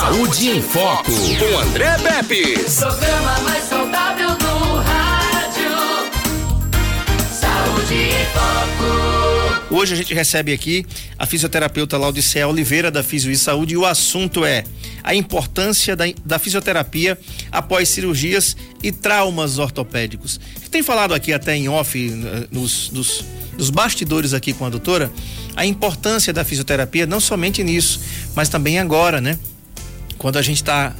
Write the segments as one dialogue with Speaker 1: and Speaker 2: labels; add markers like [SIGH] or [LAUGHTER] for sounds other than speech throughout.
Speaker 1: Saúde em Foco, com André Pepe.
Speaker 2: Programa mais saudável do rádio. Saúde em Foco.
Speaker 3: Hoje a gente recebe aqui a fisioterapeuta Laudicea Oliveira da Fisio e Saúde e o assunto é a importância da, da fisioterapia após cirurgias e traumas ortopédicos. Tem falado aqui até em off, eh, nos, nos, nos bastidores aqui com a doutora, a importância da fisioterapia, não somente nisso, mas também agora, né? Quando a gente está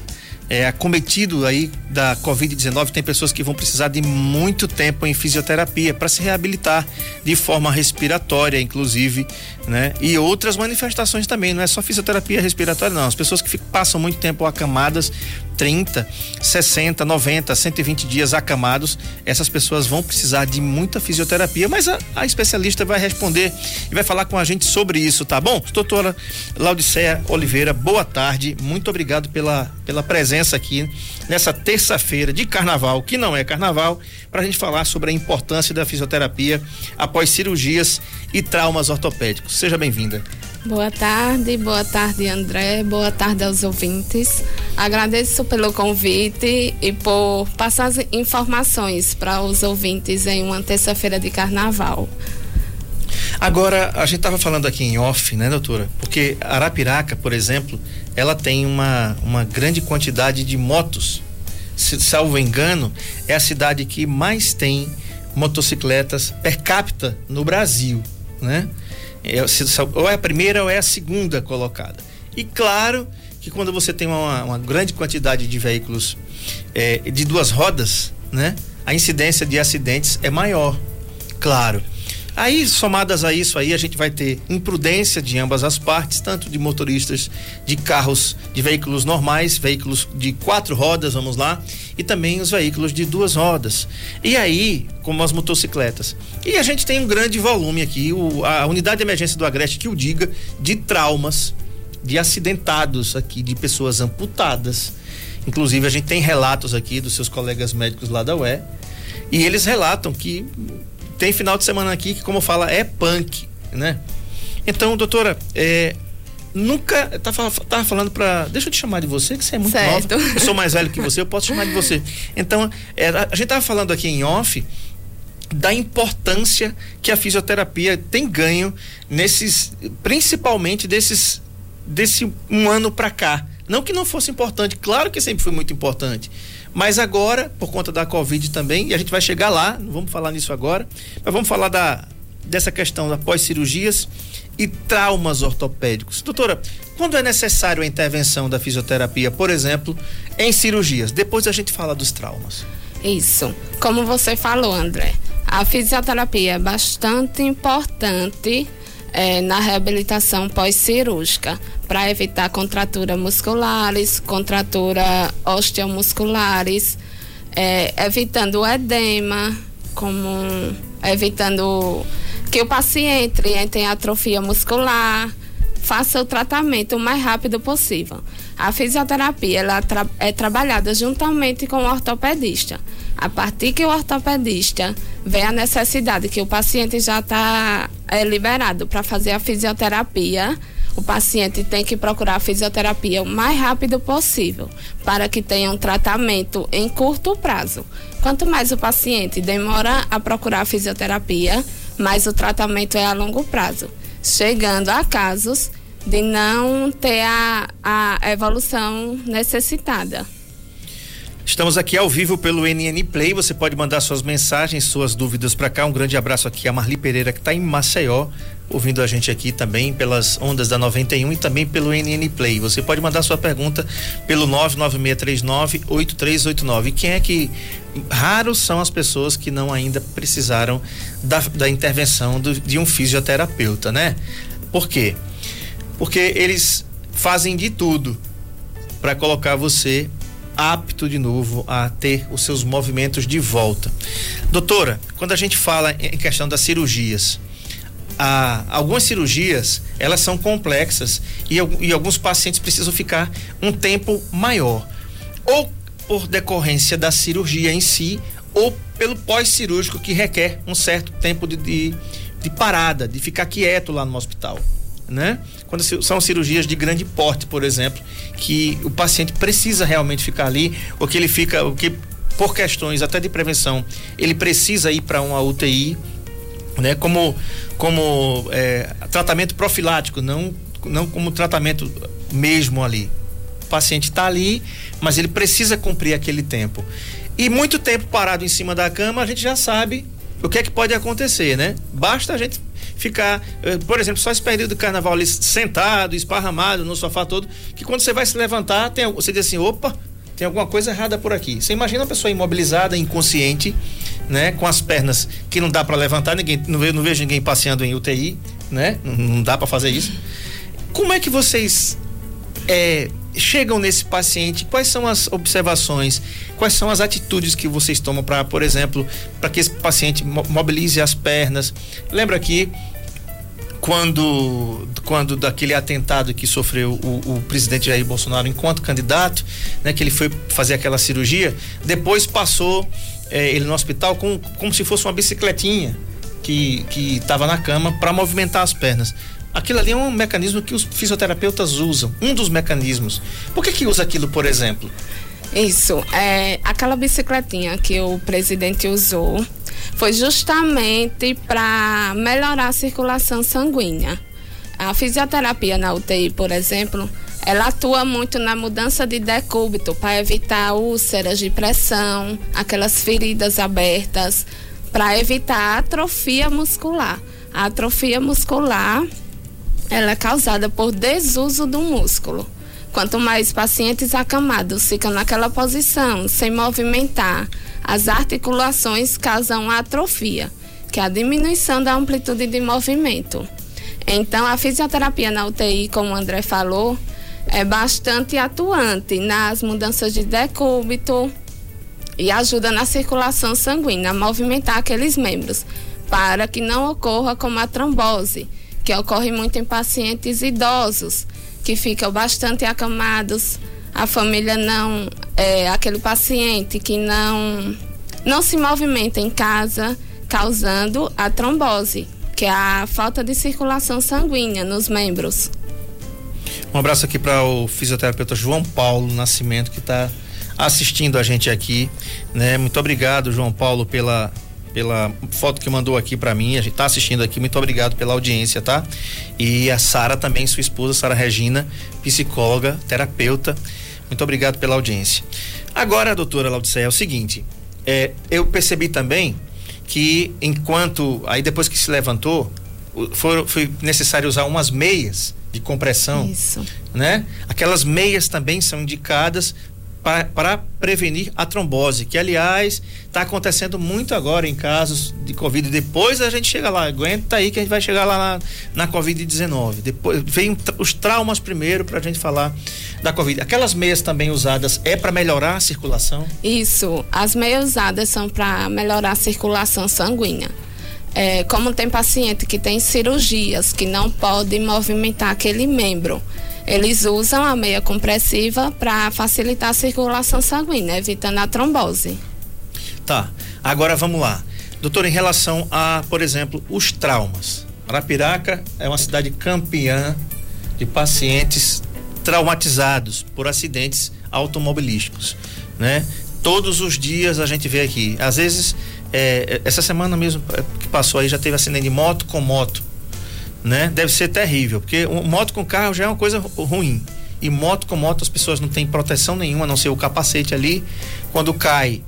Speaker 3: é, acometido aí da Covid-19, tem pessoas que vão precisar de muito tempo em fisioterapia para se reabilitar de forma respiratória, inclusive, né? E outras manifestações também, não é só fisioterapia respiratória, não. As pessoas que ficam, passam muito tempo acamadas 30, 60, 90, 120 dias acamados, essas pessoas vão precisar de muita fisioterapia, mas a, a especialista vai responder e vai falar com a gente sobre isso, tá bom? Doutora Laudicea Oliveira, boa tarde, muito obrigado pela, pela presença aqui nessa terça-feira de carnaval, que não é carnaval, para a gente falar sobre a importância da fisioterapia após cirurgias e traumas ortopédicos. Seja bem-vinda.
Speaker 4: Boa tarde, boa tarde André, boa tarde aos ouvintes. Agradeço pelo convite e por passar as informações para os ouvintes em uma terça-feira de carnaval.
Speaker 3: Agora, a gente estava falando aqui em off, né, doutora? Porque Arapiraca, por exemplo, ela tem uma, uma grande quantidade de motos. Se, salvo engano, é a cidade que mais tem motocicletas per capita no Brasil, né? É, ou é a primeira ou é a segunda colocada. E claro que quando você tem uma, uma grande quantidade de veículos é, de duas rodas, né? A incidência de acidentes é maior, claro. Aí, somadas a isso aí, a gente vai ter imprudência de ambas as partes, tanto de motoristas de carros, de veículos normais, veículos de quatro rodas, vamos lá, e também os veículos de duas rodas. E aí, como as motocicletas. E a gente tem um grande volume aqui, o, a unidade de emergência do Agreste que o diga, de traumas, de acidentados aqui, de pessoas amputadas. Inclusive, a gente tem relatos aqui dos seus colegas médicos lá da UE, e eles relatam que tem final de semana aqui que, como fala, é punk, né? Então, doutora, é, nunca tava falando para deixa eu te chamar de você que você é muito certo. nova eu sou mais velho que você eu posso chamar de você então é, a gente tava falando aqui em off da importância que a fisioterapia tem ganho nesses principalmente desses desse um ano para cá não que não fosse importante claro que sempre foi muito importante mas agora, por conta da Covid também, e a gente vai chegar lá, não vamos falar nisso agora, mas vamos falar da, dessa questão da pós-cirurgias e traumas ortopédicos. Doutora, quando é necessário a intervenção da fisioterapia, por exemplo, em cirurgias? Depois a gente fala dos traumas.
Speaker 4: Isso. Como você falou, André, a fisioterapia é bastante importante é, na reabilitação pós-cirúrgica para evitar contraturas musculares, contratura osteomusculares, é, evitando o edema, como evitando que o paciente entre em atrofia muscular, faça o tratamento o mais rápido possível. A fisioterapia ela tra é trabalhada juntamente com o ortopedista. A partir que o ortopedista vê a necessidade que o paciente já está é, liberado para fazer a fisioterapia, o paciente tem que procurar a fisioterapia o mais rápido possível para que tenha um tratamento em curto prazo. Quanto mais o paciente demora a procurar a fisioterapia, mais o tratamento é a longo prazo, chegando a casos de não ter a, a evolução necessitada.
Speaker 3: Estamos aqui ao vivo pelo NN Play. Você pode mandar suas mensagens, suas dúvidas para cá. Um grande abraço aqui a Marli Pereira, que está em Maceió, ouvindo a gente aqui também pelas ondas da 91 e também pelo NN Play. Você pode mandar sua pergunta pelo 996398389. E quem é que. Raros são as pessoas que não ainda precisaram da, da intervenção do, de um fisioterapeuta, né? Por quê? Porque eles fazem de tudo para colocar você apto de novo a ter os seus movimentos de volta. Doutora, quando a gente fala em questão das cirurgias, ah, algumas cirurgias elas são complexas e, e alguns pacientes precisam ficar um tempo maior, ou por decorrência da cirurgia em si, ou pelo pós-cirúrgico que requer um certo tempo de, de, de parada, de ficar quieto lá no hospital né? Quando são cirurgias de grande porte, por exemplo, que o paciente precisa realmente ficar ali, ou que ele fica, o que por questões até de prevenção, ele precisa ir para uma UTI, né? Como como é, tratamento profilático, não não como tratamento mesmo ali. O paciente está ali, mas ele precisa cumprir aquele tempo. E muito tempo parado em cima da cama, a gente já sabe o que é que pode acontecer, né? Basta a gente ficar, eh, por exemplo, só esse período do carnaval ali sentado, esparramado no sofá todo, que quando você vai se levantar, tem, você diz assim, opa, tem alguma coisa errada por aqui. Você imagina uma pessoa imobilizada, inconsciente, né, com as pernas que não dá para levantar, ninguém, não vejo, não vejo ninguém passeando em UTI, né? Não, não dá para fazer isso. Como é que vocês é, chegam nesse paciente? Quais são as observações? Quais são as atitudes que vocês tomam para, por exemplo, para que esse paciente mobilize as pernas? Lembra que quando, quando daquele atentado que sofreu o, o, presidente Jair Bolsonaro enquanto candidato, né, que ele foi fazer aquela cirurgia, depois passou é, ele no hospital com, como se fosse uma bicicletinha que estava na cama para movimentar as pernas. Aquilo ali é um mecanismo que os fisioterapeutas usam, um dos mecanismos. Por que que usa aquilo, por exemplo?
Speaker 4: Isso, é aquela bicicletinha que o presidente usou foi justamente para melhorar a circulação sanguínea. A fisioterapia na UTI, por exemplo, ela atua muito na mudança de decúbito para evitar úlceras de pressão, aquelas feridas abertas, para evitar atrofia muscular. A atrofia muscular ela é causada por desuso do músculo. Quanto mais pacientes acamados ficam naquela posição, sem movimentar, as articulações causam atrofia, que é a diminuição da amplitude de movimento. Então, a fisioterapia na UTI, como o André falou, é bastante atuante nas mudanças de decúbito e ajuda na circulação sanguínea, a movimentar aqueles membros, para que não ocorra como a trombose que ocorre muito em pacientes idosos, que ficam bastante acamados, a família não, é, aquele paciente que não, não se movimenta em casa, causando a trombose, que é a falta de circulação sanguínea nos membros.
Speaker 3: Um abraço aqui para o fisioterapeuta João Paulo Nascimento, que está assistindo a gente aqui. Né? Muito obrigado, João Paulo, pela pela foto que mandou aqui para mim. A gente tá assistindo aqui. Muito obrigado pela audiência, tá? E a Sara também, sua esposa, Sara Regina, psicóloga, terapeuta. Muito obrigado pela audiência. Agora, doutora Laudiceia, é o seguinte, é, eu percebi também que enquanto, aí depois que se levantou, foi, foi necessário usar umas meias de compressão,
Speaker 4: Isso.
Speaker 3: né? Aquelas meias também são indicadas para prevenir a trombose, que aliás está acontecendo muito agora em casos de Covid. Depois a gente chega lá, aguenta aí que a gente vai chegar lá na, na Covid-19. Depois vem os traumas primeiro para a gente falar da Covid. Aquelas meias também usadas é para melhorar a circulação?
Speaker 4: Isso, as meias usadas são para melhorar a circulação sanguínea. É, como tem paciente que tem cirurgias que não pode movimentar aquele membro eles usam a meia compressiva para facilitar a circulação sanguínea, evitando a trombose.
Speaker 3: Tá. Agora vamos lá. Doutor, em relação a, por exemplo, os traumas. Arapiraca é uma cidade campeã de pacientes traumatizados por acidentes automobilísticos, né? Todos os dias a gente vê aqui. Às vezes, é, essa semana mesmo que passou aí já teve acidente de moto com moto né? Deve ser terrível, porque moto com carro já é uma coisa ruim. E moto com moto as pessoas não têm proteção nenhuma, a não ser o capacete ali. Quando cai,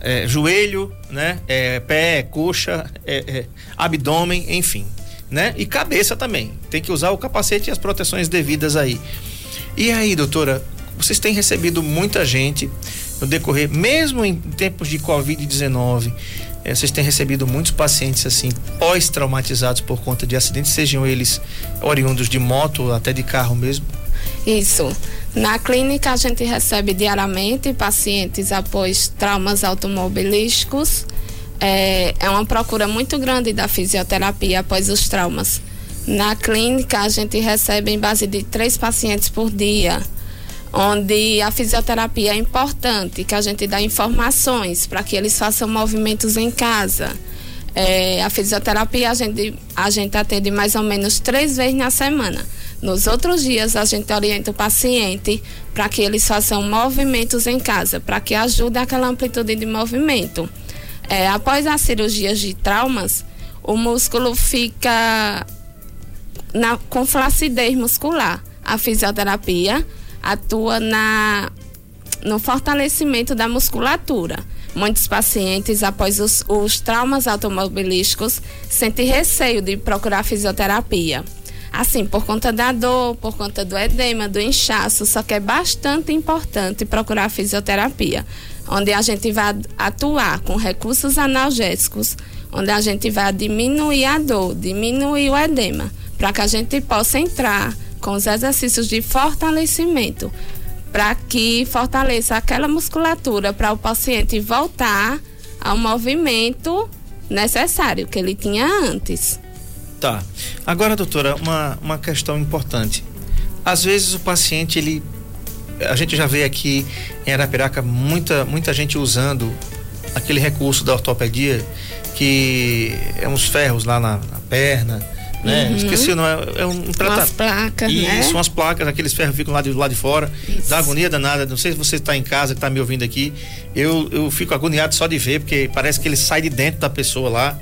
Speaker 3: é, joelho, né? É, pé, coxa, é, é, abdômen, enfim, né? E cabeça também. Tem que usar o capacete e as proteções devidas aí. E aí, doutora, vocês têm recebido muita gente no decorrer, mesmo em tempos de Covid-19, é, vocês têm recebido muitos pacientes assim pós-traumatizados por conta de acidentes, sejam eles oriundos de moto até de carro mesmo?
Speaker 4: Isso. Na clínica a gente recebe diariamente pacientes após traumas automobilísticos. É, é uma procura muito grande da fisioterapia após os traumas. Na clínica a gente recebe em base de três pacientes por dia onde a fisioterapia é importante, que a gente dá informações para que eles façam movimentos em casa. É, a fisioterapia a gente, a gente atende mais ou menos três vezes na semana. Nos outros dias, a gente orienta o paciente para que eles façam movimentos em casa, para que ajude aquela amplitude de movimento. É, após as cirurgias de traumas, o músculo fica na, com flacidez muscular. A fisioterapia atua na, no fortalecimento da musculatura. Muitos pacientes, após os, os traumas automobilísticos, sentem receio de procurar fisioterapia. Assim, por conta da dor, por conta do edema, do inchaço, só que é bastante importante procurar fisioterapia, onde a gente vai atuar com recursos analgésicos, onde a gente vai diminuir a dor, diminuir o edema, para que a gente possa entrar com os exercícios de fortalecimento, para que fortaleça aquela musculatura para o paciente voltar ao movimento necessário que ele tinha antes.
Speaker 3: Tá. Agora, doutora, uma, uma questão importante. Às vezes o paciente, ele. A gente já vê aqui em Arapiraca muita, muita gente usando aquele recurso da ortopedia, que é uns ferros lá na, na perna, né? Uhum. Esqueci, não é, é um
Speaker 4: tratamento. Umas placas,
Speaker 3: Isso,
Speaker 4: né?
Speaker 3: umas placas, aqueles ferros ficam lá de, lá de fora, Isso. dá agonia danada. Não sei se você está em casa, que está me ouvindo aqui. Eu, eu fico agoniado só de ver, porque parece que ele sai de dentro da pessoa lá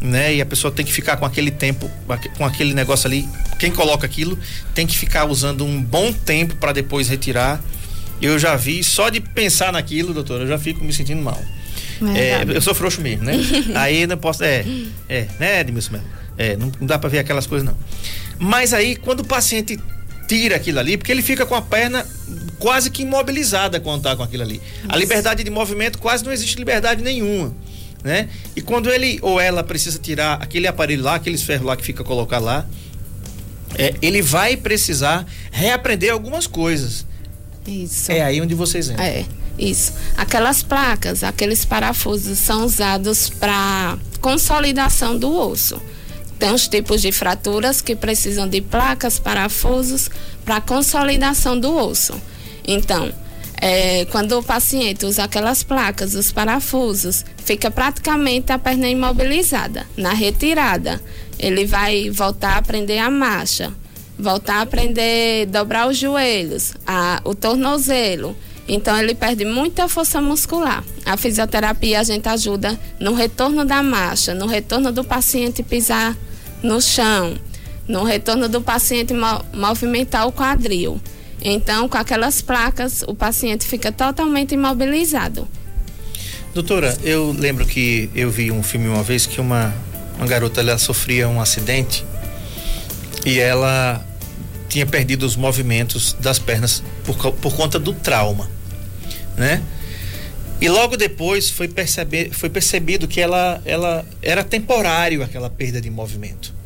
Speaker 3: né? E a pessoa tem que ficar com aquele tempo, com aquele negócio ali. Quem coloca aquilo tem que ficar usando um bom tempo para depois retirar. Eu já vi, só de pensar naquilo, doutor, eu já fico me sentindo mal. É, eu sou frouxo mesmo, né? aí não posso. É, é, né, Edmilson? É, não, não dá para ver aquelas coisas, não. Mas aí, quando o paciente tira aquilo ali, porque ele fica com a perna quase que imobilizada quando tá com aquilo ali. A liberdade de movimento quase não existe liberdade nenhuma né? E quando ele ou ela precisa tirar aquele aparelho lá, aqueles ferros lá que fica colocar lá, é, ele vai precisar reaprender algumas coisas.
Speaker 4: Isso.
Speaker 3: É aí onde vocês entram.
Speaker 4: É, isso. Aquelas placas, aqueles parafusos são usados para consolidação do osso. Tem os tipos de fraturas que precisam de placas, parafusos para consolidação do osso. Então, é, quando o paciente usa aquelas placas, os parafusos, fica praticamente a perna imobilizada. Na retirada, ele vai voltar a aprender a marcha, voltar a aprender a dobrar os joelhos, a, o tornozelo. Então ele perde muita força muscular. A fisioterapia a gente ajuda no retorno da marcha, no retorno do paciente pisar no chão, no retorno do paciente movimentar o quadril. Então, com aquelas placas, o paciente fica totalmente imobilizado.
Speaker 3: Doutora, eu lembro que eu vi um filme uma vez que uma, uma garota ela sofria um acidente e ela tinha perdido os movimentos das pernas por, por conta do trauma, né? E logo depois foi, perceber, foi percebido que ela, ela era temporário aquela perda de movimento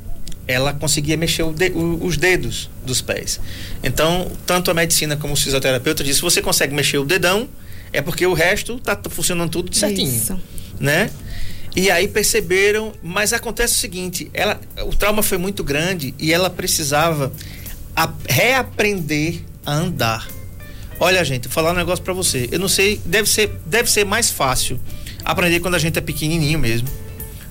Speaker 3: ela conseguia mexer de, o, os dedos dos pés. Então, tanto a medicina como o fisioterapeuta disse, se você consegue mexer o dedão, é porque o resto está funcionando tudo certinho, Isso. né? E aí perceberam, mas acontece o seguinte, ela, o trauma foi muito grande e ela precisava a, reaprender a andar. Olha, gente, vou falar um negócio para você. Eu não sei, deve ser, deve ser mais fácil aprender quando a gente é pequenininho mesmo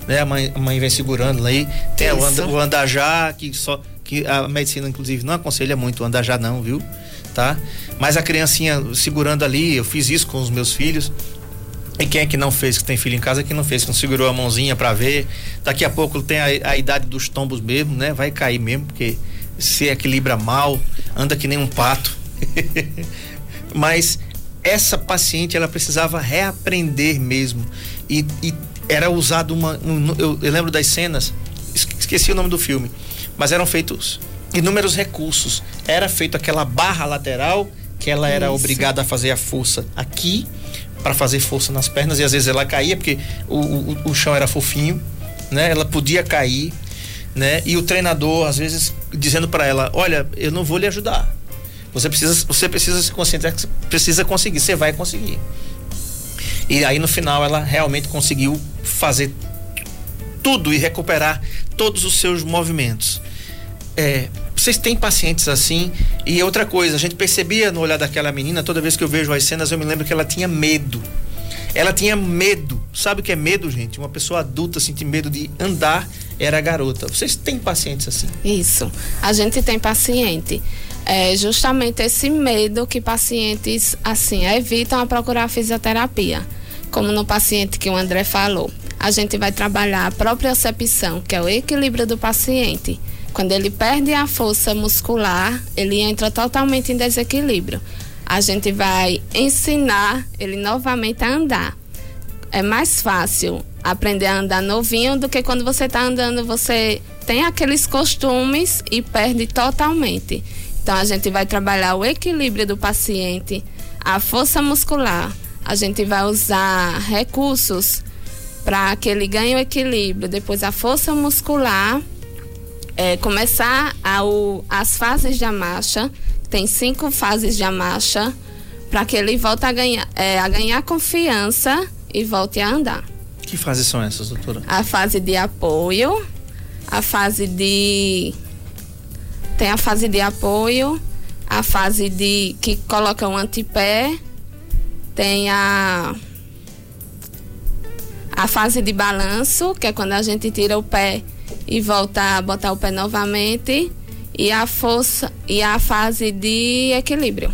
Speaker 3: né? A mãe, a mãe vem segurando aí. Tem o, and, o andajá, que só que a medicina inclusive não aconselha muito o andajá não, viu? Tá? Mas a criancinha segurando ali, eu fiz isso com os meus filhos. E quem é que não fez, que tem filho em casa, que não fez, que não segurou a mãozinha para ver. Daqui a pouco tem a, a, idade dos tombos mesmo, né? Vai cair mesmo, porque se equilibra mal, anda que nem um pato. [LAUGHS] Mas essa paciente, ela precisava reaprender mesmo. E, e era usado uma. Um, eu, eu, lembro das cenas, esqueci o nome do filme, mas eram feitos inúmeros recursos. Era feito aquela barra lateral que ela era Isso. obrigada a fazer a força aqui para fazer força nas pernas e às vezes ela caía porque o, o, o chão era fofinho, né? Ela podia cair, né? E o treinador às vezes dizendo para ela, olha, eu não vou lhe ajudar. Você precisa, você precisa se concentrar, precisa conseguir, você vai conseguir. E aí no final ela realmente conseguiu fazer tudo e recuperar todos os seus movimentos. É, vocês têm pacientes assim? E outra coisa, a gente percebia no olhar daquela menina, toda vez que eu vejo as cenas, eu me lembro que ela tinha medo. Ela tinha medo. Sabe o que é medo, gente? Uma pessoa adulta sentir medo de andar era garota. Vocês têm pacientes assim?
Speaker 4: Isso. A gente tem paciente. É justamente esse medo que pacientes assim evitam a procurar a fisioterapia. Como no paciente que o André falou. A gente vai trabalhar a propriocepção, que é o equilíbrio do paciente. Quando ele perde a força muscular, ele entra totalmente em desequilíbrio. A gente vai ensinar ele novamente a andar. É mais fácil aprender a andar novinho do que quando você está andando, você tem aqueles costumes e perde totalmente. Então a gente vai trabalhar o equilíbrio do paciente, a força muscular. A gente vai usar recursos para que ele ganhe o equilíbrio, depois a força muscular, é, começar as fases de marcha, tem cinco fases de marcha, para que ele volte a ganhar, é, a ganhar confiança e volte a andar.
Speaker 3: Que fases são essas, doutora?
Speaker 4: A fase de apoio, a fase de. Tem a fase de apoio, a fase de que coloca um antepé, tem a a fase de balanço, que é quando a gente tira o pé e volta a botar o pé novamente, e a força e a fase de equilíbrio.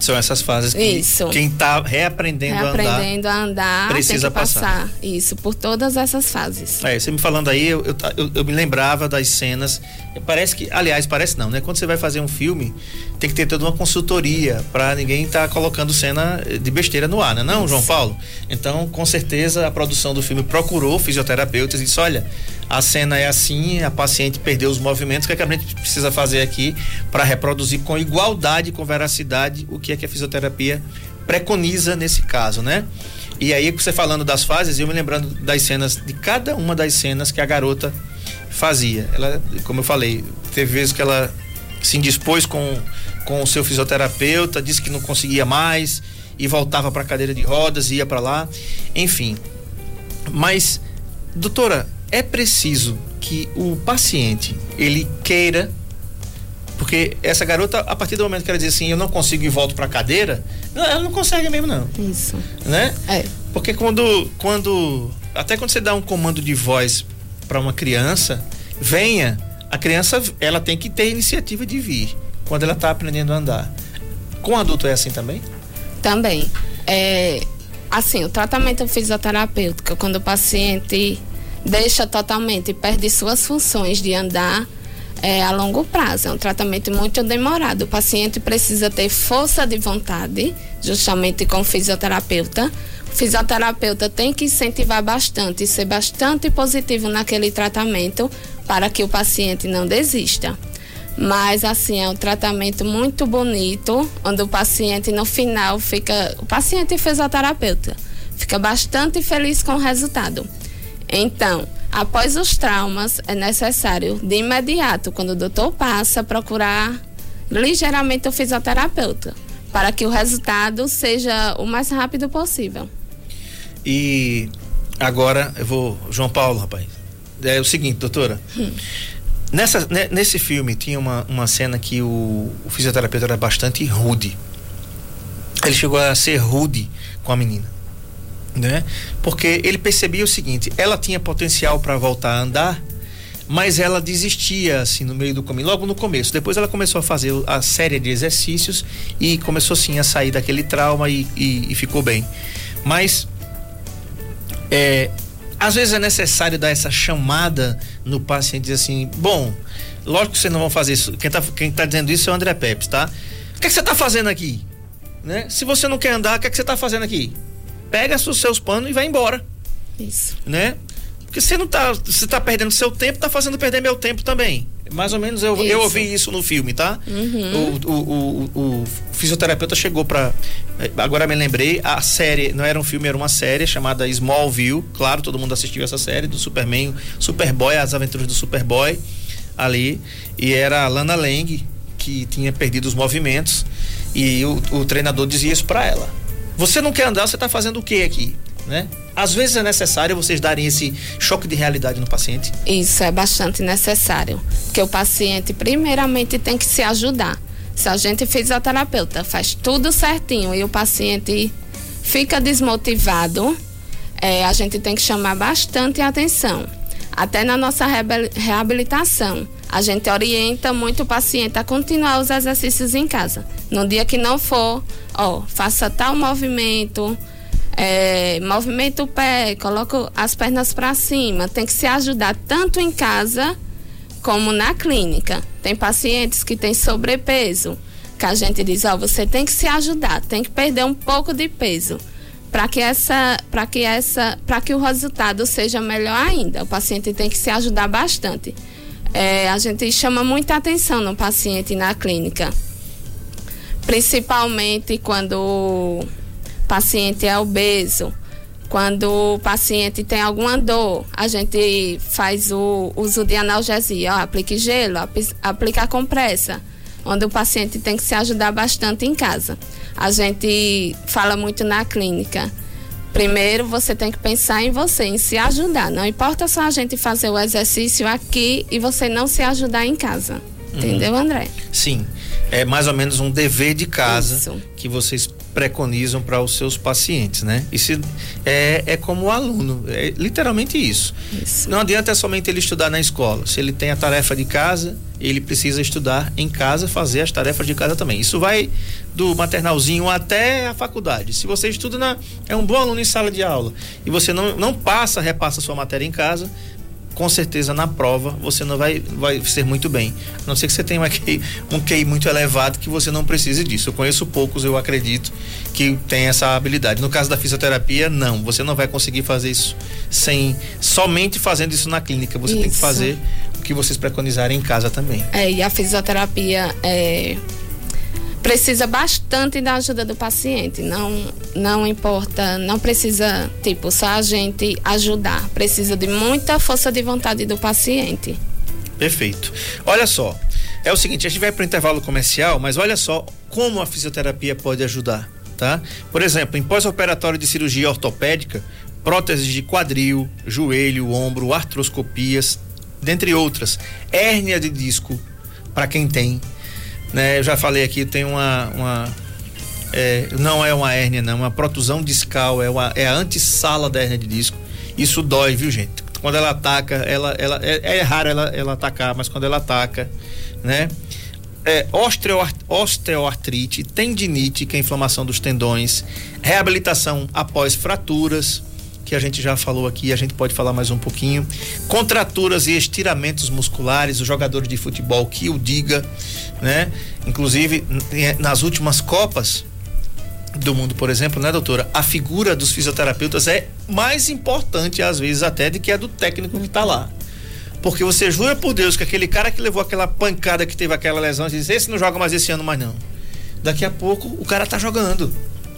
Speaker 3: São essas fases que
Speaker 4: Isso.
Speaker 3: quem está reaprendendo,
Speaker 4: Reaprendendo a andar,
Speaker 3: precisa
Speaker 4: tem que passar.
Speaker 3: passar.
Speaker 4: Isso, por todas essas fases.
Speaker 3: a andar. É, você me falando aí, eu, eu, eu- me lembrava das cenas. Parece que, aliás, parece não, né? Quando você vai fazer um filme, tem que ter toda uma consultoria para ninguém estar colocando cena de besteira no ar, né? Não, João Paulo? Então, com certeza, a produção do filme procurou fisioterapeutas e disse: olha, a cena é assim, a paciente perdeu os movimentos, o que, é que a gente precisa fazer aqui para reproduzir com igualdade, com veracidade, o que é que a fisioterapia preconiza nesse caso, né? E aí, você falando das fases, eu me lembrando das cenas, de cada uma das cenas que a garota fazia. Ela, como eu falei, teve vezes que ela se indispôs com, com o seu fisioterapeuta, disse que não conseguia mais e voltava para a cadeira de rodas, ia para lá, enfim. Mas, doutora, é preciso que o paciente ele queira porque essa garota, a partir do momento que ela diz assim, eu não consigo e volto para a cadeira, não, ela não consegue mesmo não,
Speaker 4: Isso.
Speaker 3: né?
Speaker 4: É.
Speaker 3: Porque quando, quando, até quando você dá um comando de voz para uma criança, venha, a criança, ela tem que ter iniciativa de vir quando ela está aprendendo a andar. Com adulto é assim também?
Speaker 4: Também. É, assim, o tratamento fisioterapêutico, quando o paciente deixa totalmente, perde suas funções de andar é, a longo prazo. É um tratamento muito demorado. O paciente precisa ter força de vontade, justamente com o fisioterapeuta. O fisioterapeuta tem que incentivar bastante, ser bastante positivo naquele tratamento para que o paciente não desista. Mas assim, é um tratamento muito bonito, onde o paciente no final fica. O paciente o fisioterapeuta fica bastante feliz com o resultado. Então, após os traumas, é necessário de imediato, quando o doutor passa, procurar ligeiramente o fisioterapeuta, para que o resultado seja o mais rápido possível.
Speaker 3: E agora eu vou, João Paulo, rapaz. É o seguinte, doutora. Nessa, né, nesse filme tinha uma, uma cena que o, o fisioterapeuta era bastante rude. Ele chegou a ser rude com a menina, né? Porque ele percebia o seguinte: ela tinha potencial para voltar a andar, mas ela desistia assim no meio do caminho, logo no começo. Depois ela começou a fazer a série de exercícios e começou sim a sair daquele trauma e, e, e ficou bem. Mas é, às vezes é necessário dar essa chamada no paciente dizer assim, bom, lógico que vocês não vão fazer isso. Quem tá, quem tá dizendo isso é o André Pepes, tá? O que, é que você tá fazendo aqui? Né? Se você não quer andar, o que, é que você tá fazendo aqui? Pega os seus panos e vai embora,
Speaker 4: Isso.
Speaker 3: né? Porque você não tá, você tá perdendo seu tempo, tá fazendo perder meu tempo também. Mais ou menos eu, eu ouvi isso no filme, tá?
Speaker 4: Uhum.
Speaker 3: O, o, o, o fisioterapeuta chegou pra. eh, Agora me lembrei, a série, não era um filme, era uma série chamada Smallville. Claro, todo mundo assistiu essa série do Superman, Superboy, as aventuras do Superboy ali. E era a Lana Lang que tinha perdido os movimentos. E o, o treinador dizia isso pra ela. Você não quer andar, você tá fazendo o que aqui? Né? Às vezes é necessário vocês darem esse choque de realidade no paciente.
Speaker 4: Isso é bastante necessário, porque o paciente primeiramente tem que se ajudar. Se a gente fisioterapeuta faz tudo certinho e o paciente fica desmotivado, é, a gente tem que chamar bastante atenção. Até na nossa reabilitação, a gente orienta muito o paciente a continuar os exercícios em casa. No dia que não for, ó, faça tal movimento, é, o pé, coloca as pernas para cima. Tem que se ajudar tanto em casa como na clínica. Tem pacientes que têm sobrepeso, que a gente diz, ó, você tem que se ajudar, tem que perder um pouco de peso para que essa, para que essa, para que o resultado seja melhor ainda. O paciente tem que se ajudar bastante. É, a gente chama muita atenção no paciente na clínica, principalmente quando o paciente é obeso, quando o paciente tem alguma dor, a gente faz o uso de analgesia, ó, aplique gelo, aplica compressa, onde o paciente tem que se ajudar bastante em casa. A gente fala muito na clínica. Primeiro, você tem que pensar em você, em se ajudar. Não importa só a gente fazer o exercício aqui e você não se ajudar em casa. Uhum. Entendeu, André?
Speaker 3: Sim. É mais ou menos um dever de casa Isso. que vocês preconizam para os seus pacientes, né? Isso é, é como o aluno, é literalmente isso. isso. Não adianta somente ele estudar na escola. Se ele tem a tarefa de casa, ele precisa estudar em casa, fazer as tarefas de casa também. Isso vai do maternalzinho até a faculdade. Se você estuda na, é um bom aluno em sala de aula e você não, não passa, repassa sua matéria em casa, com certeza na prova você não vai, vai ser muito bem. A não ser que você tenha [LAUGHS] um QI, um QI muito elevado que você não precise disso. Eu conheço poucos, eu acredito, que tem essa habilidade. No caso da fisioterapia, não. Você não vai conseguir fazer isso sem somente fazendo isso na clínica. Você isso. tem que fazer o que vocês preconizarem em casa também.
Speaker 4: É, e a fisioterapia é precisa bastante da ajuda do paciente. Não, não importa, não precisa, tipo, só a gente ajudar. Precisa de muita força de vontade do paciente.
Speaker 3: Perfeito. Olha só, é o seguinte, a gente vai para o intervalo comercial, mas olha só como a fisioterapia pode ajudar, tá? Por exemplo, em pós-operatório de cirurgia ortopédica, próteses de quadril, joelho, ombro, artroscopias, dentre outras, hérnia de disco para quem tem né? Eu já falei aqui, tem uma. uma é, não é uma hérnia, não, é uma protusão discal, é, uma, é a antessala da hérnia de disco. Isso dói, viu, gente? Quando ela ataca, ela, ela, é, é raro ela, ela atacar, mas quando ela ataca, né? É, osteoartrite, tendinite, que é a inflamação dos tendões, reabilitação após fraturas, que a gente já falou aqui, a gente pode falar mais um pouquinho. Contraturas e estiramentos musculares, os jogadores de futebol que o diga, né? Inclusive, nas últimas Copas do mundo, por exemplo, né, doutora? A figura dos fisioterapeutas é mais importante, às vezes, até do que a do técnico que está lá. Porque você jura por Deus que aquele cara que levou aquela pancada, que teve aquela lesão, diz: esse não joga mais esse ano, mais não. Daqui a pouco o cara tá jogando.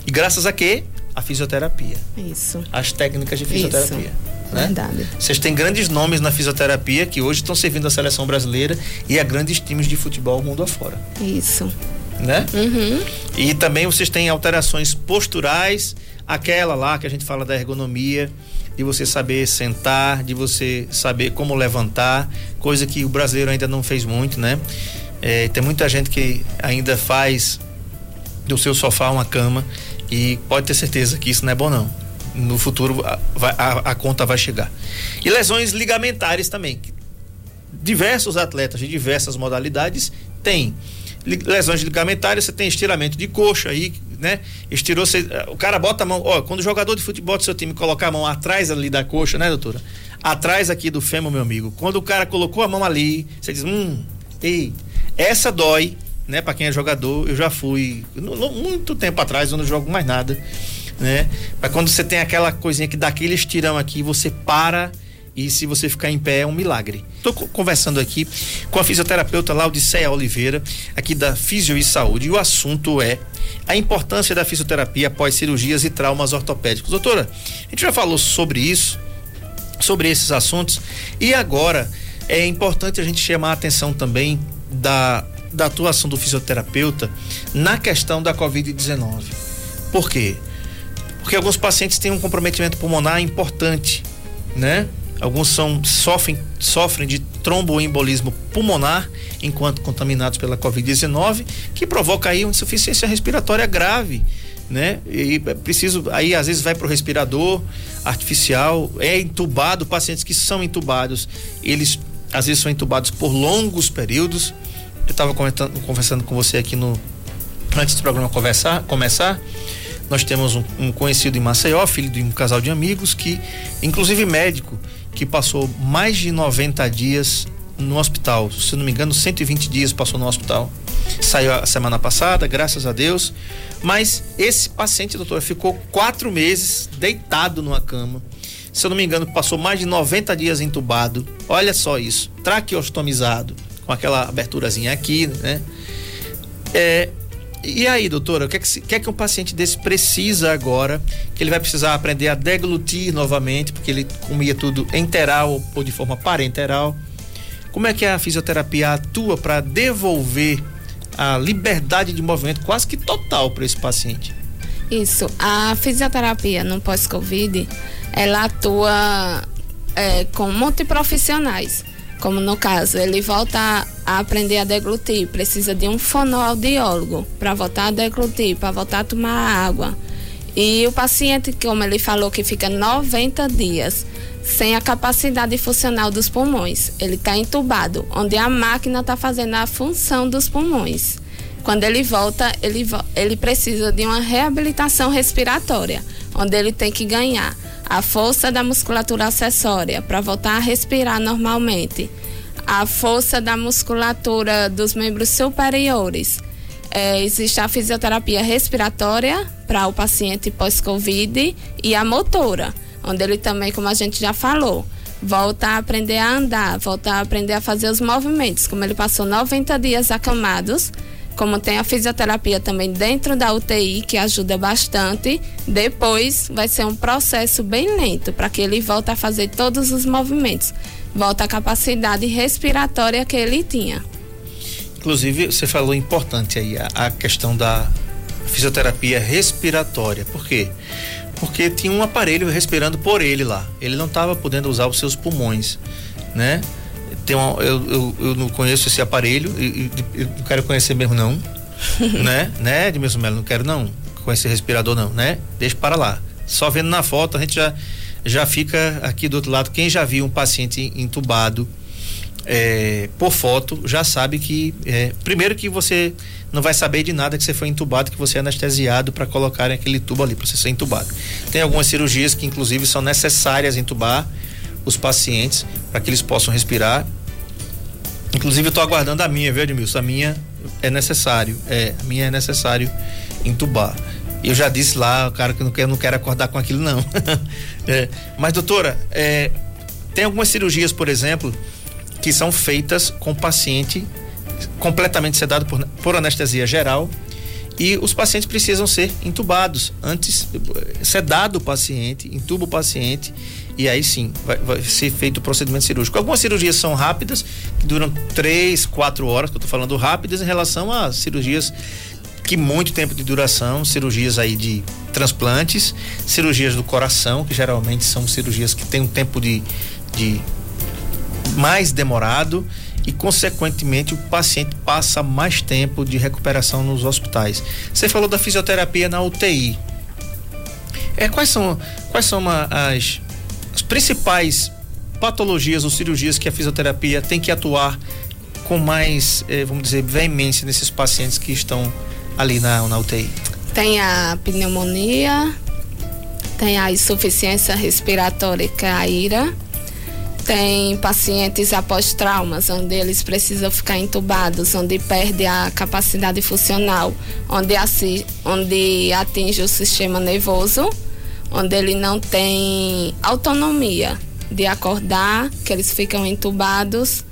Speaker 3: E graças a quê? A fisioterapia.
Speaker 4: Isso.
Speaker 3: As técnicas de fisioterapia.
Speaker 4: Isso. Né? Verdade.
Speaker 3: Vocês têm grandes nomes na fisioterapia que hoje estão servindo a seleção brasileira e a grandes times de futebol mundo afora.
Speaker 4: Isso.
Speaker 3: Né?
Speaker 4: Uhum.
Speaker 3: E também vocês têm alterações posturais, aquela lá que a gente fala da ergonomia, de você saber sentar, de você saber como levantar, coisa que o brasileiro ainda não fez muito, né? É, tem muita gente que ainda faz do seu sofá uma cama e pode ter certeza que isso não é bom não. No futuro a, a, a conta vai chegar. E lesões ligamentares também. Diversos atletas de diversas modalidades têm lesões ligamentares, você tem estiramento de coxa aí, né? Estirou, você, o cara bota a mão, ó, quando o jogador de futebol do seu time colocar a mão atrás ali da coxa, né, doutora? Atrás aqui do fêmur, meu amigo. Quando o cara colocou a mão ali, você diz, hum, ei, essa dói, né? Para quem é jogador, eu já fui no, no, muito tempo atrás, eu não jogo mais nada, né? Mas quando você tem aquela coisinha que dá aquele estirão aqui, você para e se você ficar em pé é um milagre. Estou conversando aqui com a fisioterapeuta Laudiceia Oliveira, aqui da Fisio e Saúde, e o assunto é a importância da fisioterapia após cirurgias e traumas ortopédicos. Doutora, a gente já falou sobre isso, sobre esses assuntos, e agora é importante a gente chamar a atenção também da da atuação do fisioterapeuta na questão da Covid-19. Por quê? Porque alguns pacientes têm um comprometimento pulmonar importante, né? Alguns são, sofrem, sofrem de tromboembolismo pulmonar enquanto contaminados pela Covid-19, que provoca aí uma insuficiência respiratória grave, né? E é preciso, aí às vezes vai para o respirador artificial, é entubado, pacientes que são entubados, eles às vezes são entubados por longos períodos. Eu estava conversando com você aqui no antes do programa conversar, começar. Nós temos um, um conhecido em Maceió, filho de um casal de amigos, que, inclusive médico, que passou mais de 90 dias no hospital. Se não me engano, 120 dias passou no hospital. Saiu a semana passada, graças a Deus. Mas esse paciente, doutora, ficou quatro meses deitado numa cama. Se eu não me engano, passou mais de 90 dias entubado. Olha só isso. Traqueostomizado, com aquela aberturazinha aqui, né? É, e aí, doutora, o que é que, que é que um paciente desse precisa agora? Que ele vai precisar aprender a deglutir novamente, porque ele comia tudo enteral ou de forma parenteral. Como é que a fisioterapia atua para devolver a liberdade de movimento quase que total para esse paciente?
Speaker 4: Isso. A fisioterapia no pós-Covid, ela atua é, com multiprofissionais como no caso, ele volta a aprender a deglutir, precisa de um fonoaudiólogo para voltar a deglutir, para voltar a tomar água. E o paciente, como ele falou, que fica 90 dias sem a capacidade funcional dos pulmões, ele está entubado, onde a máquina está fazendo a função dos pulmões. Quando ele volta, ele, ele precisa de uma reabilitação respiratória, onde ele tem que ganhar a força da musculatura acessória para voltar a respirar normalmente, a força da musculatura dos membros superiores. É, existe a fisioterapia respiratória para o paciente pós-Covid e a motora, onde ele também, como a gente já falou, volta a aprender a andar, volta a aprender a fazer os movimentos. Como ele passou 90 dias acamados, como tem a fisioterapia também dentro da UTI, que ajuda bastante, depois vai ser um processo bem lento para que ele volte a fazer todos os movimentos, volta a capacidade respiratória que ele tinha.
Speaker 3: Inclusive, você falou importante aí a, a questão da fisioterapia respiratória. Por quê? Porque tinha um aparelho respirando por ele lá. Ele não estava podendo usar os seus pulmões, né? Tem uma, eu, eu, eu, não conheço esse aparelho e, e, não quero conhecer mesmo não, [LAUGHS] né? Né, Edmilson Melo, não quero não conhecer respirador não, né? Deixa para lá. Só vendo na foto a gente já já fica aqui do outro lado. Quem já viu um paciente entubado é, por foto já sabe que é, primeiro que você não vai saber de nada que você foi entubado, que você é anestesiado para colocar aquele tubo ali para você ser entubado. Tem algumas cirurgias que inclusive são necessárias entubar os pacientes para que eles possam respirar. Inclusive eu estou aguardando a minha, viu, Edmilson? A minha é necessário, é, a minha é necessário entubar. Eu já disse lá, o cara que não quer, não quer acordar com aquilo não. [LAUGHS] é, mas doutora, é, tem algumas cirurgias, por exemplo, que são feitas com paciente completamente sedado por, por anestesia geral e os pacientes precisam ser entubados antes sedado o paciente, entuba o paciente e aí sim vai, vai, ser feito o procedimento cirúrgico. Algumas cirurgias são rápidas, que duram três, quatro horas, que eu estou falando rápidas em relação a cirurgias que muito tempo de duração, cirurgias aí de transplantes, cirurgias do coração, que geralmente são cirurgias que têm um tempo de, de mais demorado e consequentemente o paciente passa mais tempo de recuperação nos hospitais. Você falou da fisioterapia na UTI. É, quais são, quais são as as principais patologias ou cirurgias que a fisioterapia tem que atuar com mais, eh, vamos dizer, veemência nesses pacientes que estão ali na, na UTI?
Speaker 4: Tem a pneumonia, tem a insuficiência respiratória caíra, tem pacientes após traumas, onde eles precisam ficar entubados, onde perde a capacidade funcional, onde, onde atinge o sistema nervoso onde ele não tem autonomia de acordar, que eles ficam entubados.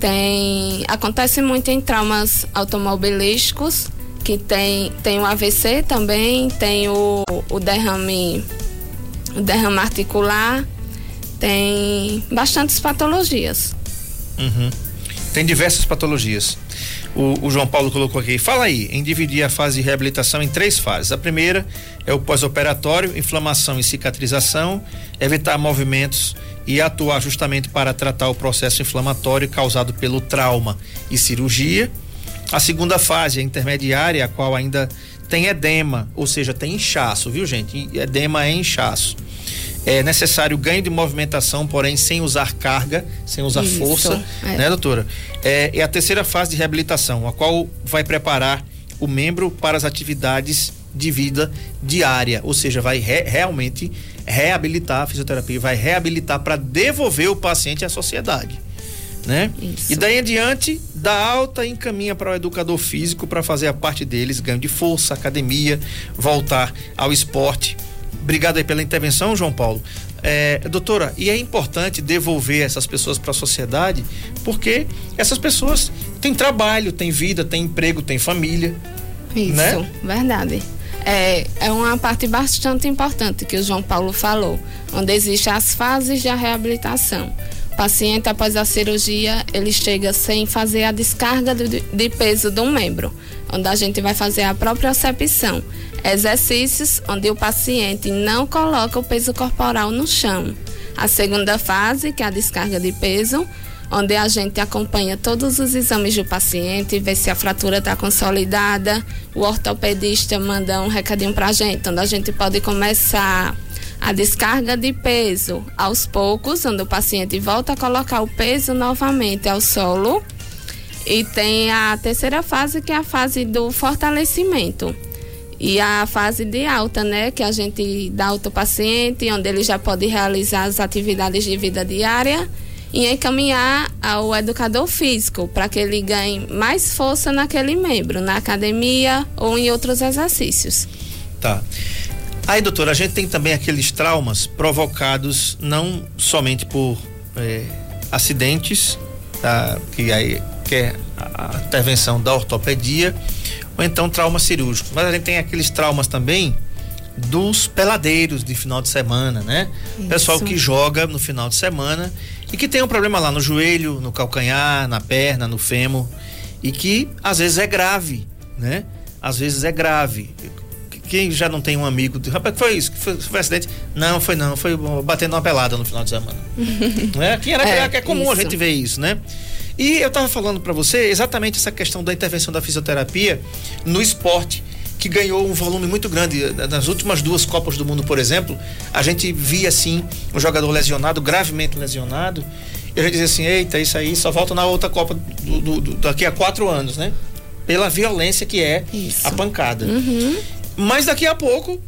Speaker 4: Tem, acontece muito em traumas automobilísticos, que tem, tem o AVC também, tem o, o derrame, o derrame articular, tem bastantes patologias.
Speaker 3: Uhum. Tem diversas patologias o, o, João Paulo colocou aqui. Fala aí, em dividir a fase de reabilitação em três fases. A primeira é o pós-operatório, inflamação e cicatrização, evitar movimentos e atuar justamente para tratar o processo inflamatório causado pelo trauma e cirurgia. A segunda fase, a intermediária, a qual ainda tem edema, ou seja, tem inchaço, viu gente? Edema é inchaço. É necessário ganho de movimentação, porém sem usar carga, sem usar Isso, força, é. né, doutora? É, é a terceira fase de reabilitação, a qual vai preparar o membro para as atividades de vida diária, ou seja, vai re, realmente reabilitar a fisioterapia, vai reabilitar para devolver o paciente à sociedade. Né? Isso. E daí em diante, dá alta encaminha para o educador físico para fazer a parte deles, ganho de força, academia, voltar ao esporte. Obrigado aí pela intervenção, João Paulo. É, doutora, e é importante devolver essas pessoas para a sociedade, porque essas pessoas têm trabalho, têm vida, têm emprego, têm família.
Speaker 4: Isso,
Speaker 3: né?
Speaker 4: verdade é, é uma parte bastante importante que o João Paulo falou, onde existem as fases de reabilitação. Paciente, após a cirurgia, ele chega sem fazer a descarga de, de peso de um membro, onde a gente vai fazer a própria acepção. Exercícios onde o paciente não coloca o peso corporal no chão. A segunda fase, que é a descarga de peso, onde a gente acompanha todos os exames do paciente, vê se a fratura está consolidada. O ortopedista manda um recadinho para a gente, onde a gente pode começar a descarga de peso aos poucos, onde o paciente volta a colocar o peso novamente ao solo. E tem a terceira fase, que é a fase do fortalecimento. E a fase de alta, né, que a gente dá ao paciente, onde ele já pode realizar as atividades de vida diária e encaminhar ao educador físico para que ele ganhe mais força naquele membro, na academia ou em outros exercícios.
Speaker 3: Tá. Aí, doutora, a gente tem também aqueles traumas provocados não somente por é, acidentes, tá? que aí que é a intervenção da ortopedia, ou então trauma cirúrgico. Mas a gente tem aqueles traumas também dos peladeiros de final de semana, né? Isso. Pessoal que joga no final de semana e que tem um problema lá no joelho, no calcanhar, na perna, no fêmur e que às vezes é grave, né? Às vezes é grave. Quem já não tem um amigo, rapaz, foi isso? Foi, foi um acidente? Não, foi não, foi batendo uma pelada no final de semana. [LAUGHS] né? Aqui era, é, é comum isso. a gente ver isso, né? E eu estava falando para você exatamente essa questão da intervenção da fisioterapia no esporte que ganhou um volume muito grande. Nas últimas duas Copas do Mundo, por exemplo, a gente via assim um jogador lesionado, gravemente lesionado, e a gente dizia assim: eita, isso aí só volta na outra Copa do, do, do, daqui a quatro anos, né? Pela violência que é isso. a pancada. Uhum. Mas daqui a pouco,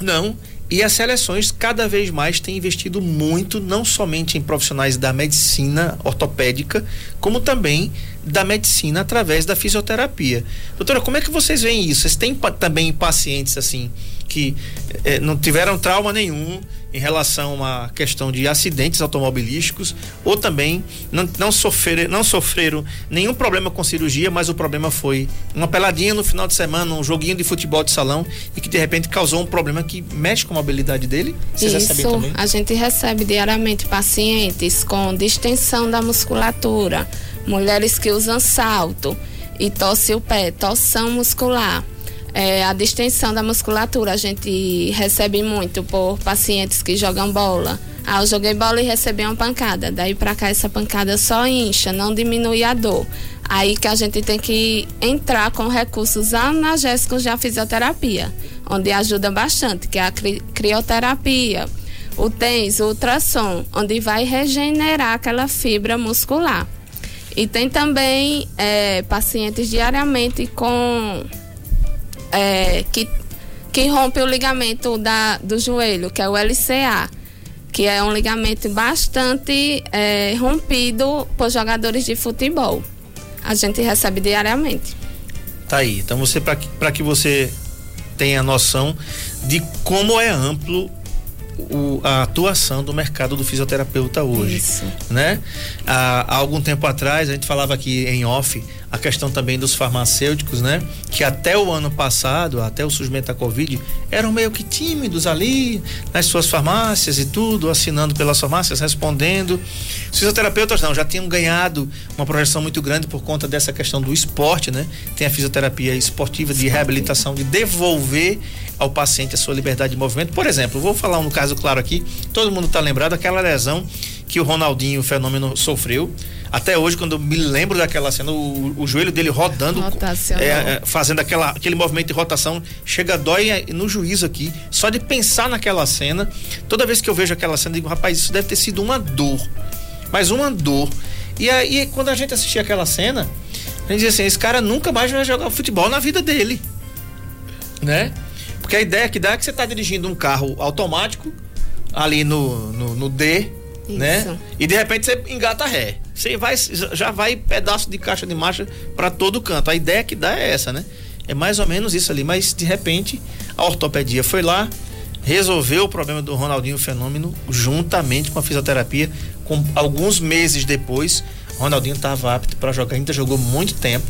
Speaker 3: não. E as seleções cada vez mais têm investido muito, não somente em profissionais da medicina ortopédica, como também da medicina através da fisioterapia. Doutora, como é que vocês veem isso? Vocês têm também pacientes assim que eh, não tiveram trauma nenhum em relação à questão de acidentes automobilísticos ou também não, não, sofrer, não sofreram nenhum problema com cirurgia, mas o problema foi uma peladinha no final de semana, um joguinho de futebol de salão e que de repente causou um problema que mexe com a mobilidade dele?
Speaker 4: Vocês Isso, também? a gente recebe diariamente pacientes com distensão da musculatura, mulheres que usam salto e tosse o pé, torção muscular é, a distensão da musculatura a gente recebe muito por pacientes que jogam bola. Ah, eu joguei bola e recebi uma pancada. Daí para cá essa pancada só incha, não diminui a dor. Aí que a gente tem que entrar com recursos analgésicos da fisioterapia, onde ajuda bastante, que é a cri crioterapia, o TENS, o ultrassom, onde vai regenerar aquela fibra muscular. E tem também é, pacientes diariamente com é, que, que rompe o ligamento da, do joelho, que é o LCA, que é um ligamento bastante é, rompido por jogadores de futebol. A gente recebe diariamente.
Speaker 3: Tá aí. Então você para que, que você tenha noção de como é amplo o, a atuação do mercado do fisioterapeuta hoje, Isso. né? Há, há, algum tempo atrás a gente falava aqui em off a questão também dos farmacêuticos, né? Que até o ano passado, até o surgimento da Covid, eram meio que tímidos ali nas suas farmácias e tudo, assinando pelas farmácias, respondendo. Os fisioterapeutas não, já tinham ganhado uma projeção muito grande por conta dessa questão do esporte, né? Tem a fisioterapia esportiva de reabilitação, de devolver ao paciente a sua liberdade de movimento. Por exemplo, vou falar um caso claro aqui, todo mundo está lembrado aquela lesão que o Ronaldinho, o fenômeno, sofreu Até hoje, quando eu me lembro daquela cena, o, o joelho dele rodando, é, é, fazendo aquela, aquele movimento de rotação, chega dói é, no juízo aqui. Só de pensar naquela cena, toda vez que eu vejo aquela cena, eu digo, rapaz, isso deve ter sido uma dor. Mas uma dor. E aí, quando a gente assistia aquela cena, a gente dizia assim: esse cara nunca mais vai jogar futebol na vida dele. Né? Porque a ideia que dá é que você está dirigindo um carro automático, ali no, no, no D,
Speaker 4: Isso.
Speaker 3: né? E de repente você engata ré. Você vai, já vai pedaço de caixa de marcha para todo canto. A ideia que dá é essa, né? É mais ou menos isso ali. Mas de repente a ortopedia foi lá, resolveu o problema do Ronaldinho Fenômeno juntamente com a fisioterapia. Com alguns meses depois, Ronaldinho estava apto para jogar. Ainda jogou muito tempo,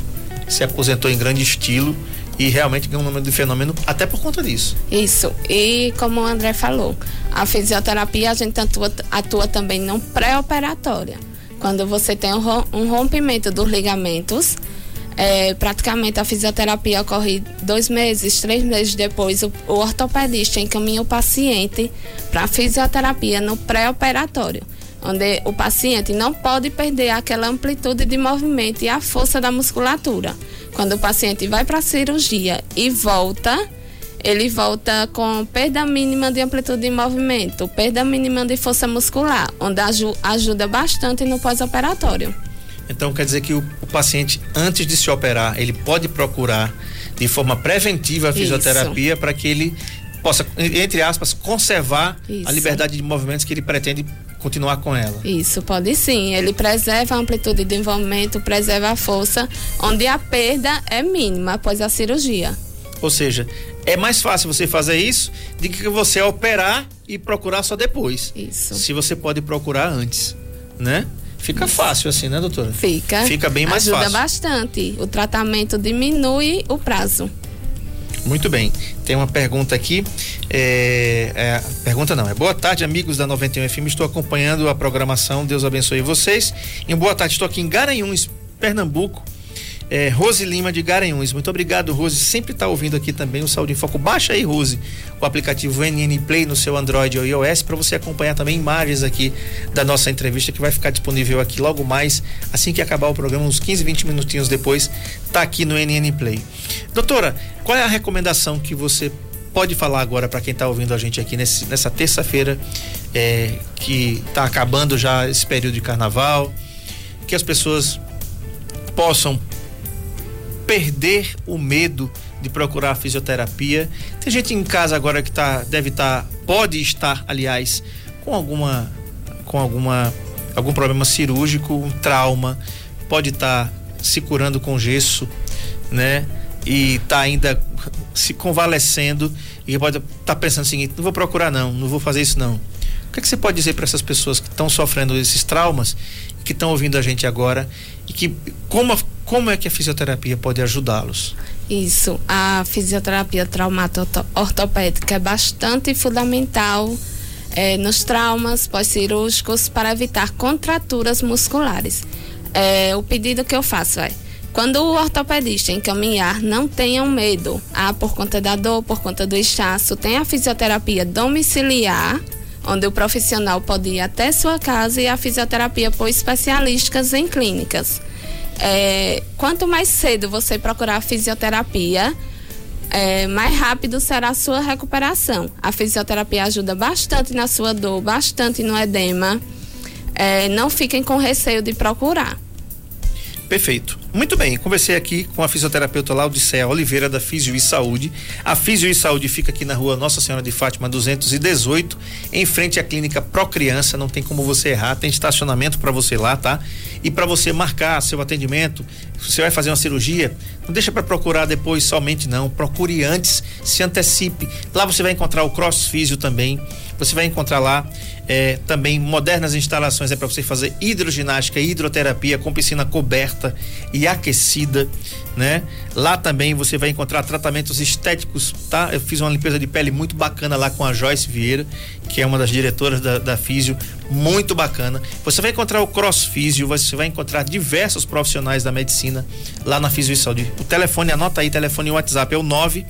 Speaker 3: se aposentou em grande estilo e realmente ganhou um número de fenômeno até por conta disso.
Speaker 4: Isso. E como o André falou, a fisioterapia a gente atua, atua também no pré-operatória. Quando você tem um um rompimento dos ligamentos, é, praticamente a fisioterapia ocorre dois meses, três meses depois, o, o ortopedista encaminha o paciente para fisioterapia no pré-operatório, onde o paciente não pode perder aquela amplitude de movimento e a força da musculatura. Quando o paciente vai para a cirurgia e volta, ele volta com perda mínima de amplitude de movimento, perda mínima de força muscular, onde aju- ajuda bastante no pós-operatório.
Speaker 3: Então quer dizer que o, paciente, antes de se operar, ele pode procurar de forma preventiva a fisioterapia para que ele possa, entre aspas, conservar a
Speaker 4: Isso.
Speaker 3: liberdade de movimentos que ele pretende continuar com ela.
Speaker 4: Isso, pode sim. Ele preserva a amplitude de movimento, preserva a força, onde a perda é mínima após a cirurgia.
Speaker 3: Ou seja, é mais fácil você fazer isso do que você operar e procurar só depois.
Speaker 4: Isso.
Speaker 3: Se você pode procurar antes, né? Fica fácil assim, né, doutora?
Speaker 4: Fica.
Speaker 3: Fica bem mais
Speaker 4: ajuda
Speaker 3: fácil.
Speaker 4: bastante. O tratamento diminui o prazo.
Speaker 3: Muito bem. Tem uma pergunta aqui. É, é, pergunta não, é boa tarde, amigos da 91 FM. Estou acompanhando a programação. Deus abençoe vocês. E boa tarde, estou aqui em Garanhuns, Pernambuco. É, Rose Lima de Garanhuns. Muito obrigado, Rose. Sempre está ouvindo aqui também o Saúde em Foco. Baixa aí, Rose, o aplicativo NN Play no seu Android ou iOS para você acompanhar também imagens aqui da nossa entrevista que vai ficar disponível aqui logo mais, assim que acabar o programa, uns 15, 20 minutinhos depois, tá aqui no NN Play. Doutora, qual é a recomendação que você pode falar agora para quem está ouvindo a gente aqui nesse, nessa terça-feira, é, que está acabando já esse período de carnaval, que as pessoas possam perder o medo de procurar fisioterapia. Tem gente em casa agora que tá, deve estar, pode estar, aliás, com alguma, com alguma, algum problema cirúrgico, um trauma, pode estar se curando com gesso, né? E tá ainda se convalescendo e pode estar pensando o seguinte: não vou procurar não, não vou fazer isso não. O que, é que você pode dizer para essas pessoas que estão sofrendo esses traumas que estão ouvindo a gente agora e que como, como é que a fisioterapia pode ajudá-los?
Speaker 4: Isso, a fisioterapia traumato-ortopédica é bastante fundamental eh, nos traumas pós-cirúrgicos para evitar contraturas musculares. Eh, o pedido que eu faço é, quando o ortopedista encaminhar, não tenham medo. Ah, por conta da dor, por conta do inchaço, tem a fisioterapia domiciliar, onde o profissional pode ir até sua casa e a fisioterapia por especialistas em clínicas. É, quanto mais cedo você procurar a fisioterapia, é, mais rápido será a sua recuperação. A fisioterapia ajuda bastante na sua dor, bastante no edema. É, não fiquem com receio de procurar.
Speaker 3: Perfeito. Muito bem, conversei aqui com a fisioterapeuta Laudicea Oliveira da Fisio e Saúde. A Fisio e Saúde fica aqui na rua Nossa Senhora de Fátima 218, em frente à clínica Pro Criança, não tem como você errar, tem estacionamento para você lá, tá? E para você marcar seu atendimento, você vai fazer uma cirurgia, não deixa para procurar depois somente não, procure antes, se antecipe. Lá você vai encontrar o Cross Físio também. Você vai encontrar lá é, também modernas instalações é para você fazer hidroginástica, hidroterapia com piscina coberta e aquecida, né? Lá também você vai encontrar tratamentos estéticos, tá? Eu fiz uma limpeza de pele muito bacana lá com a Joyce Vieira, que é uma das diretoras da, da Físio, muito bacana. Você vai encontrar o Cross Físio, você vai encontrar diversos profissionais da medicina lá na Físio e Saúde. O telefone, anota aí, telefone e WhatsApp é o 9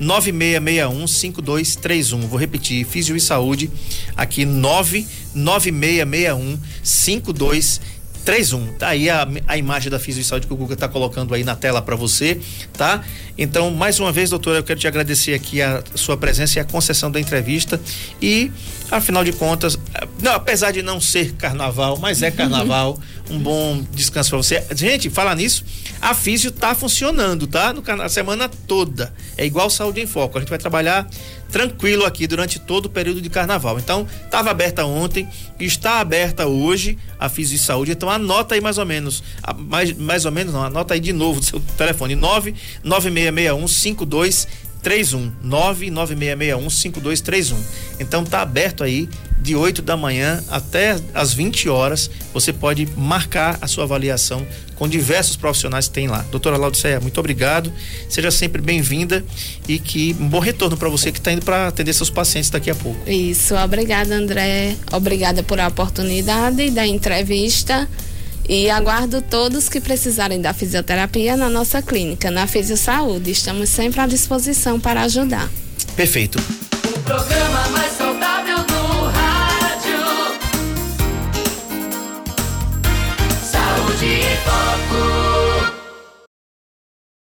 Speaker 3: 9661 5231. Vou repetir, Físio e Saúde, aqui 99661 5231. 31. Tá aí a, a imagem da Fisio Saúde que o Guga está colocando aí na tela para você, tá? Então, mais uma vez, doutora, eu quero te agradecer aqui a sua presença e a concessão da entrevista. E, afinal de contas, não, apesar de não ser carnaval, mas é carnaval, [LAUGHS] um bom descanso para você. Gente, falar nisso, a Físio tá funcionando, tá? No, a semana toda. É igual Saúde em Foco. A gente vai trabalhar tranquilo aqui durante todo o período de carnaval. Então, estava aberta ontem, está aberta hoje a Físio Saúde. Então, anota aí mais ou menos, mais, mais ou menos não, anota aí de novo do seu [LAUGHS] telefone, 99661 5231 99661 5231. Então tá aberto aí de 8 da manhã até as 20 horas. Você pode marcar a sua avaliação com diversos profissionais que tem lá. Doutora Laudiceia, muito obrigado. Seja sempre bem-vinda e que um bom retorno para você que está indo para atender seus pacientes daqui a pouco.
Speaker 4: Isso, obrigada, André. Obrigada por a oportunidade da entrevista. E aguardo todos que precisarem da fisioterapia na nossa clínica, na Fisio Saúde. Estamos sempre à disposição para ajudar.
Speaker 3: Perfeito.
Speaker 2: O programa mais